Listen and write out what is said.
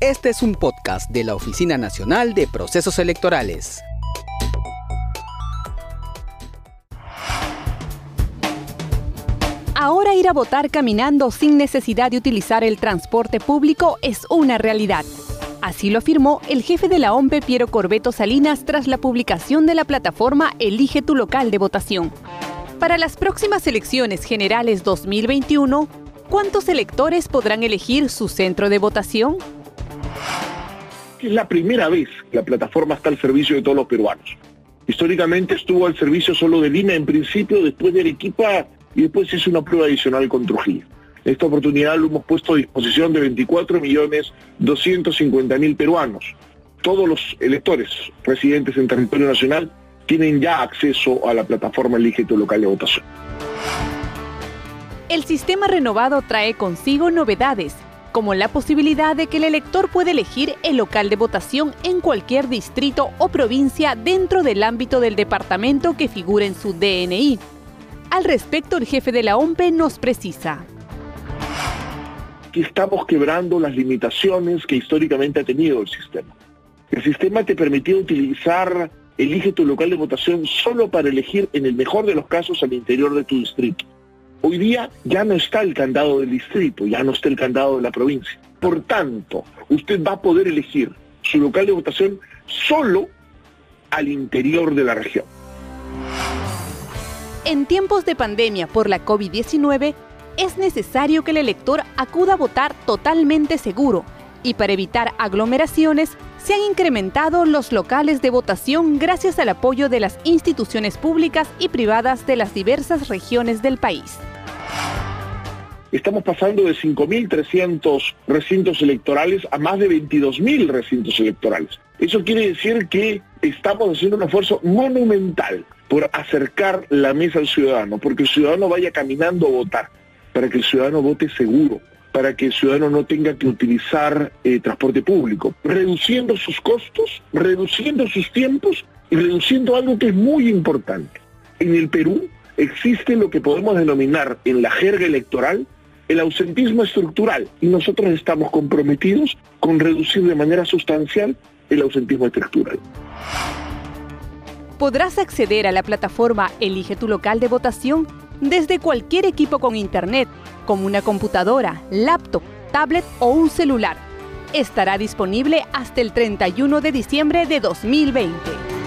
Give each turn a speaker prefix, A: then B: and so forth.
A: Este es un podcast de la Oficina Nacional de Procesos Electorales.
B: Ahora ir a votar caminando sin necesidad de utilizar el transporte público es una realidad. Así lo afirmó el jefe de la OMPE Piero Corbeto Salinas tras la publicación de la plataforma Elige tu local de votación. Para las próximas elecciones generales 2021, ¿cuántos electores podrán elegir su centro de votación?
C: Es la primera vez que la plataforma está al servicio de todos los peruanos. Históricamente estuvo al servicio solo de Lima en principio, después de Arequipa y después hizo una prueba adicional con Trujillo. Esta oportunidad lo hemos puesto a disposición de 24.250.000 peruanos. Todos los electores residentes en territorio nacional tienen ya acceso a la plataforma Elige local de votación.
B: El sistema renovado trae consigo novedades, como la posibilidad de que el elector pueda elegir el local de votación en cualquier distrito o provincia dentro del ámbito del departamento que figure en su DNI. Al respecto, el jefe de la OMPE nos precisa.
C: Estamos quebrando las limitaciones que históricamente ha tenido el sistema. El sistema te permitía utilizar elige tu local de votación solo para elegir en el mejor de los casos al interior de tu distrito. Hoy día ya no está el candado del distrito, ya no está el candado de la provincia. Por tanto, usted va a poder elegir su local de votación solo al interior de la región.
B: En tiempos de pandemia por la COVID-19, es necesario que el elector acuda a votar totalmente seguro y para evitar aglomeraciones se han incrementado los locales de votación gracias al apoyo de las instituciones públicas y privadas de las diversas regiones del país.
C: Estamos pasando de 5.300 recintos electorales a más de 22.000 recintos electorales. Eso quiere decir que estamos haciendo un esfuerzo monumental por acercar la mesa al ciudadano, porque el ciudadano vaya caminando a votar, para que el ciudadano vote seguro, para que el ciudadano no tenga que utilizar eh, transporte público, reduciendo sus costos, reduciendo sus tiempos y reduciendo algo que es muy importante. En el Perú existe lo que podemos denominar en la jerga electoral el ausentismo estructural y nosotros estamos comprometidos con reducir de manera sustancial el ausentismo estructural.
B: Podrás acceder a la plataforma Elige tu local de votación desde cualquier equipo con internet, como una computadora, laptop, tablet o un celular. Estará disponible hasta el 31 de diciembre de 2020.